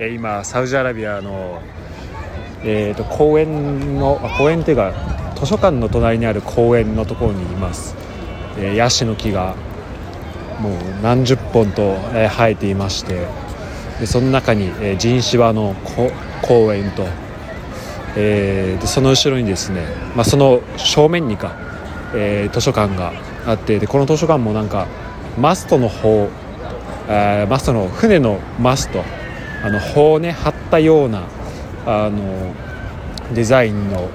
え今サウジアラビアの、えーと、公園の公園っていうか図書館の隣にある公園のところにいます、えー、ヤシの木がもう何十本と、えー、生えていましてでその中に、えー、陣芝の公園と、えー、でその後ろにですね、まあ、その正面にか、え、図書館があってでこの図書館もなんかマストの方、え、マストの船のマストあの砲をね張ったようなあのデザインの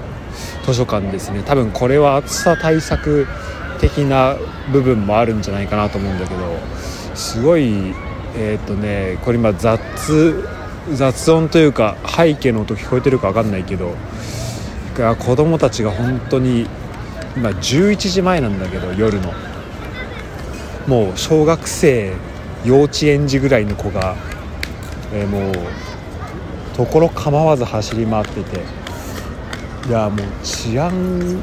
図書館ですね。多分これは暑さ対策的な部分もあるんじゃないかなと思うんだけどすごいえっ、ー、とねこれ今雑雑音というか背景の音聞こえてるか分かんないけど子供たちが本当に今11時前なんだけど夜の。もう小学生幼稚園児ぐらいの子が、えー、もうところ構わず走り回ってて。いやもう治安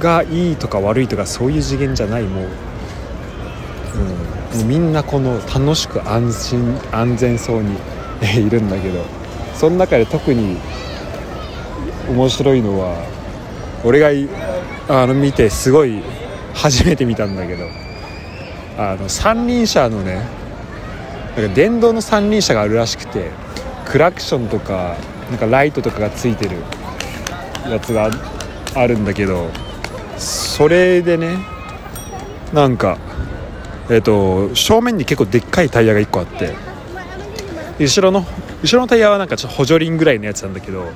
がいいとか悪いとかそういう次元じゃない。もう,、うん、もうみんなこの楽しく安心安全そうにいるんだけど。その中で特に面白いのは俺があの見てすごい初めて見たんだけど。あの三輪車のねなんか電動の三輪車があるらしくてクラクションとかなんかライトとかがついてるやつがあるんだけどそれでねなんかえっ、ー、と正面に結構でっかいタイヤが1個あって後ろの後ろのタイヤはなんかちょっと補助輪ぐらいのやつなんだけど、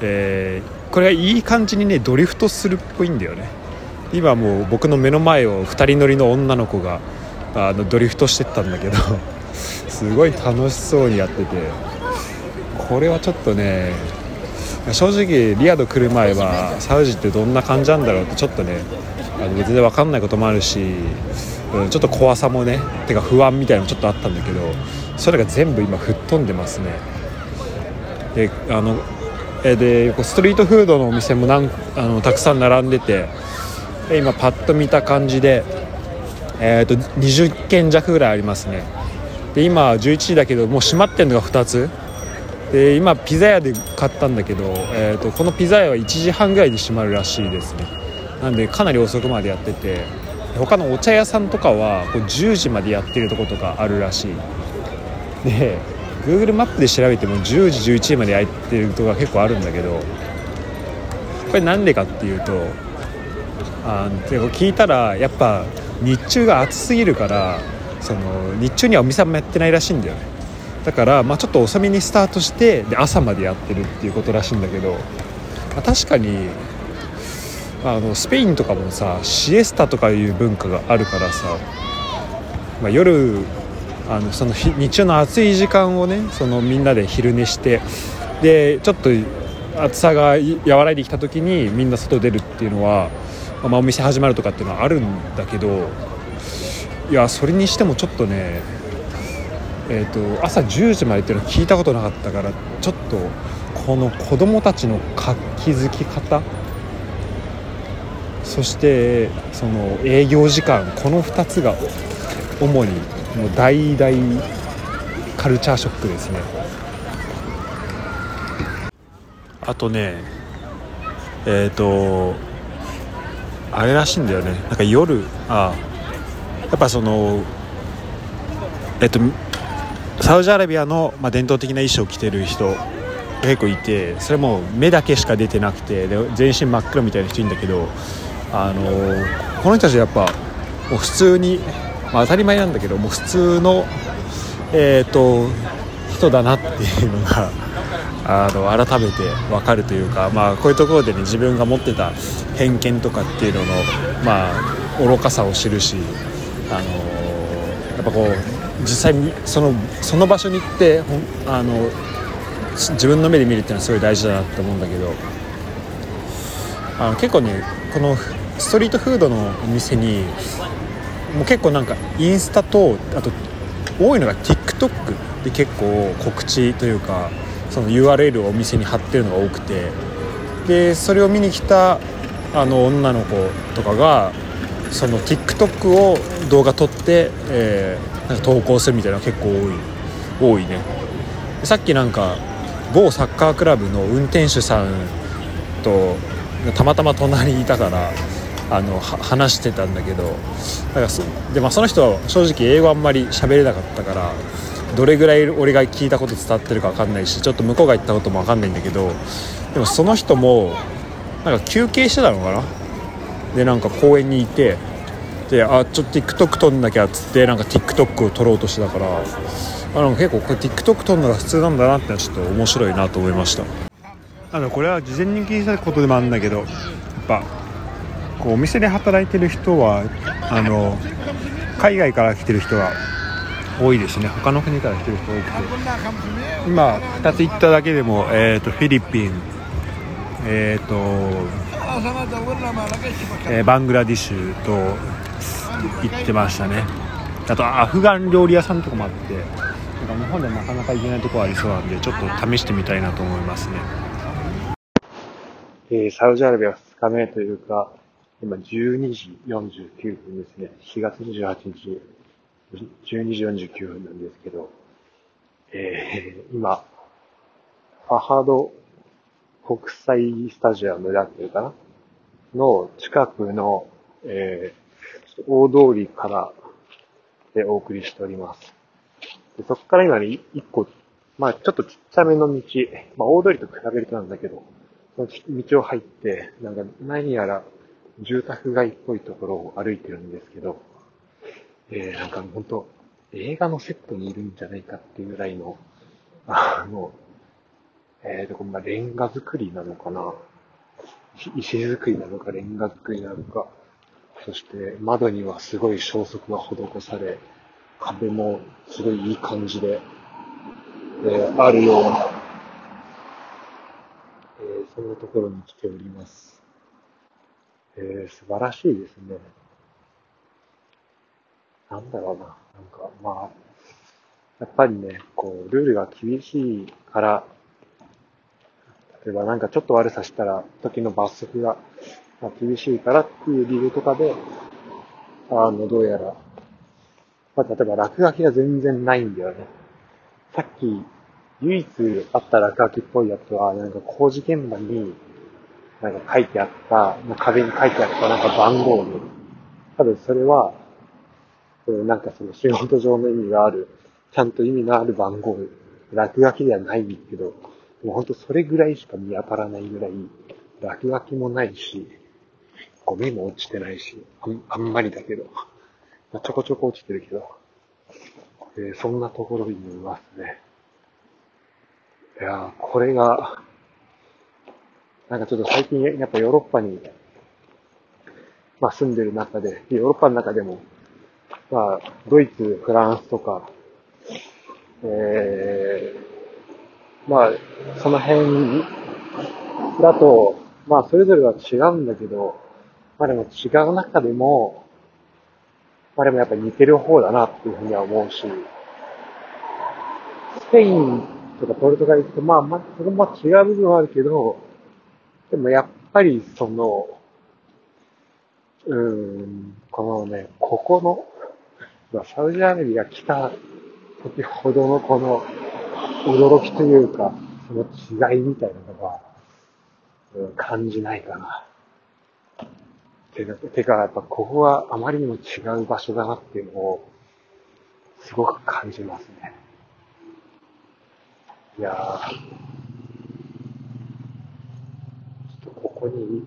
えー、これがいい感じにねドリフトするっぽいんだよね。今もう僕の目の前を2人乗りの女の子があのドリフトしてったんだけどすごい楽しそうにやってて。これはちょっとね正直リアド来る前はサウジってどんな感じなんだろうってちょっとねあの全然分かんないこともあるし、うん、ちょっと怖さもねてか不安みたいなのちょっとあったんだけどそれが全部今吹っ飛んでますね。であのでストリートフードのお店もなんあのたくさん並んでて今パッと見た感じで、えーと、20軒弱ぐらいありますね。で今11時だけどもう閉まってるのが2つ。で今ピザ屋で買ったんだけど、えーと、このピザ屋は1時半ぐらいで閉まるらしいですね。なんでかなり遅くまでやってて他のお茶屋さんとかはこう10時までやってるとことかあるらしい。で Google マップで調べても10時11時まで焼いてるとこが結構あるんだけどこれなんでかっていうとあ聞いたらやっぱ日中が暑すぎるからその日中にはお店もやってないらしいんだよね。だから、まあ、ちょっと遅めにスタートしてで朝までやってるっていうことらしいんだけど、まあ、確かにあのスペインとかもさシエスタとかいう文化があるからさ、まあ、夜あのその日中の暑い時間をねそのみんなで昼寝してでちょっと暑さが和らいできた時にみんな外出るっていうのは、まあ、お店始まるとかっていうのはあるんだけどいやそれにしてもちょっとねえーと、朝10時までっていうのは聞いたことなかったからちょっとこの子供たちの活気づき方そしてその営業時間この2つが主にもう大大カルチャーショックですね。あとねえっ、ー、とあれらしいんだよね。なんか夜あやっぱそのえっ、とサウジアラビアの、まあ、伝統的な衣装を着てる人結構いてそれも目だけしか出てなくてで全身真っ黒みたいな人いるんだけどあのこの人たちはやっぱもう普通にまあ、当たり前なんだけどもう普通の、えーと、人だなっていうのがあの改めて分かるというか、まあ、こういうところでね自分が持ってた偏見とかっていうのの、まあ、愚かさを知るし、あのやっぱこう実際そのその場所に行ってあの自分の目で見るっていうのはすごい大事だなって思うんだけどあの結構ねこのストリートフードのお店にもう結構なんかインスタとあと多いのが TikTok で結構告知というかその URL をお店に貼ってるのが多くてでそれを見に来たあの女の子とかがその TikTok を動画撮って、えー、なんか投稿するみたいな結構多い。多いね。さっきなんか某サッカークラブの運転手さんとたまたま隣にいたからあの話してたんだけどだからそで、まあ、その人は正直英語あんまり喋れなかったからどれぐらい俺が聞いたこと伝わってるか分かんないしちょっと向こうが言ったことも分かんないんだけどでもその人もなんか休憩してたのかなでなんか公園にいてであちょっと TikTok 撮んなきゃっつってなんか TikTok を撮ろうとしてたからあの結構これ TikTok 撮るのが普通なんだなってちょっと面白いなと思いました。あのこれは事前に聞いたことでもあるんだけどやっぱこうお店で働いてる人はあの海外から来てる人は多いですね。他の国から来てる人多くて。今2つ行っただけでも、えーと、フィリピンえっ、ー、と、えー、バングラディッシュと行ってましたね。あとアフガン料理屋さんとかもあってなんか日本でなかなか行けないとこありそうなんでちょっと試してみたいなと思いますね、えー、サウジアラビア2日目というか今12時49分ですね。4月28日12時49分なんですけど、えー、今、ファハド国際スタジアムだっていうかなの近くの、えー、大通りからでお送りしております。でそこから今ね、一個、まあちょっとちっちゃめの道、まあ大通りと比べるとなんだけど、その道を入って、なんか何やら住宅街っぽいところを歩いてるんですけど、えー、なんか本当映画のセットにいるんじゃないかっていうぐらいの、あの、えーと、まあ、レンガ作りなのかな石作りなのか、レンガ作りなのか、そして窓にはすごい消息が施され、壁もすごいいい感じで、えー、あるような、えー、そんなところに来ております。えー、素晴らしいですね。なんだろうな。なんか、まあ、やっぱりね、こう、ルールが厳しいから、例えばなんかちょっと悪さしたら、時の罰則が厳しいからっていう理由とかで、あの、どうやら、まあ、例えば落書きが全然ないんだよね。さっき、唯一あった落書きっぽいやつは、なんか工事現場に、なんか書いてあった、壁に書いてあったなんか番号で、多分それは、なんかその仕事上の意味がある、ちゃんと意味のある番号、落書きではないんですけど、もうほんとそれぐらいしか見当たらないぐらい、落書きもないし、ゴミも落ちてないし、あんあんまりだけど、ちょこちょこ落ちてるけど、えー、そんなところにいますね。いやー、これが、なんかちょっと最近やっぱヨーロッパに、まあ住んでる中で、ヨーロッパの中でもまあ、ドイツ、フランスとか、えー、まあ、その辺だと、まあ、それぞれは違うんだけど、まあでも違う中でも、まあでもやっぱ似てる方だなっていうふうには思うし、スペインとかポルトガル行くとまあ、まあ、そこも違う部分はあるけど、でもやっぱりその、うん、このね、ここのサウジアラビア来た時ほどのこの驚きというか、その違いみたいなのが、うん、感じないかな。てか、てか、やっぱここはあまりにも違う場所だなっていうのを、すごく感じますね。いやー、ちょっとここに、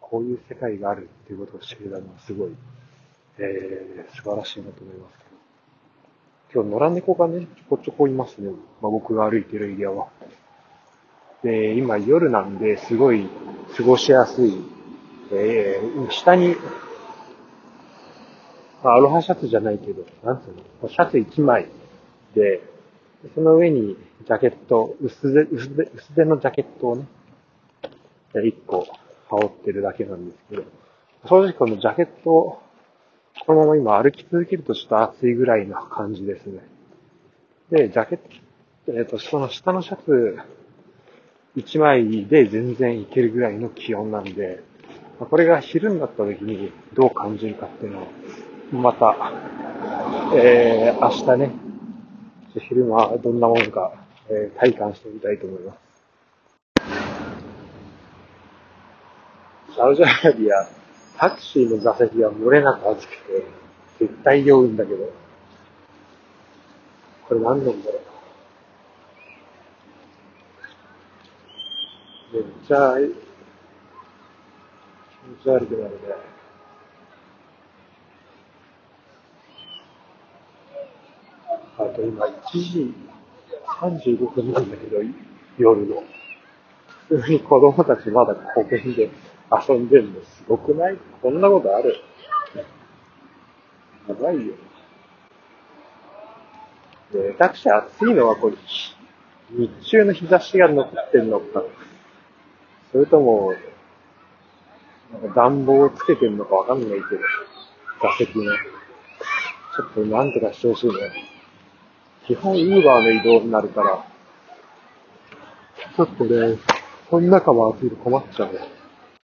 こういう世界があるっていうことを知れたのはすごいえー、素晴らしいなと思います。今日野良猫がね、ちょこちょこいますね。まあ、僕が歩いてるエリアは。で、今夜なんで、すごい過ごしやすい。えー、下に、まあ、アロハシャツじゃないけど、なんつうの、シャツ1枚で、その上にジャケット、薄手、薄手、薄手のジャケットをね、1個羽織ってるだけなんですけど、正直このジャケットこのまま今歩き続けるとちょっと暑いぐらいな感じですね。で、ジャケット、えっ、ー、と、その下のシャツ1枚で全然いけるぐらいの気温なんで、これが昼になった時にどう感じるかっていうのを、また、えー、明日ね、昼間はどんなものかえー、体感してみたいと思います。サウジアラビア、タクシーの座席は漏れなく暑くて、絶対酔うんだけど、これ何なんだろう。めっちゃ、気持ち悪くなるね。あと今1時35分なんだけど、夜の。普通に子供たちまだ公園で遊んでるのすごくない？こんなことある？やばいよ。で、タクシー暑いのはこれ、日中の日差しが残ってんのか、それとも、なんか暖房をつけてんのかわかんないけど、座席の。ちょっとなんとかしてほしいね。基本ウーバーの移動になるから、ちょっとね、この中も暑いと困っちゃうね。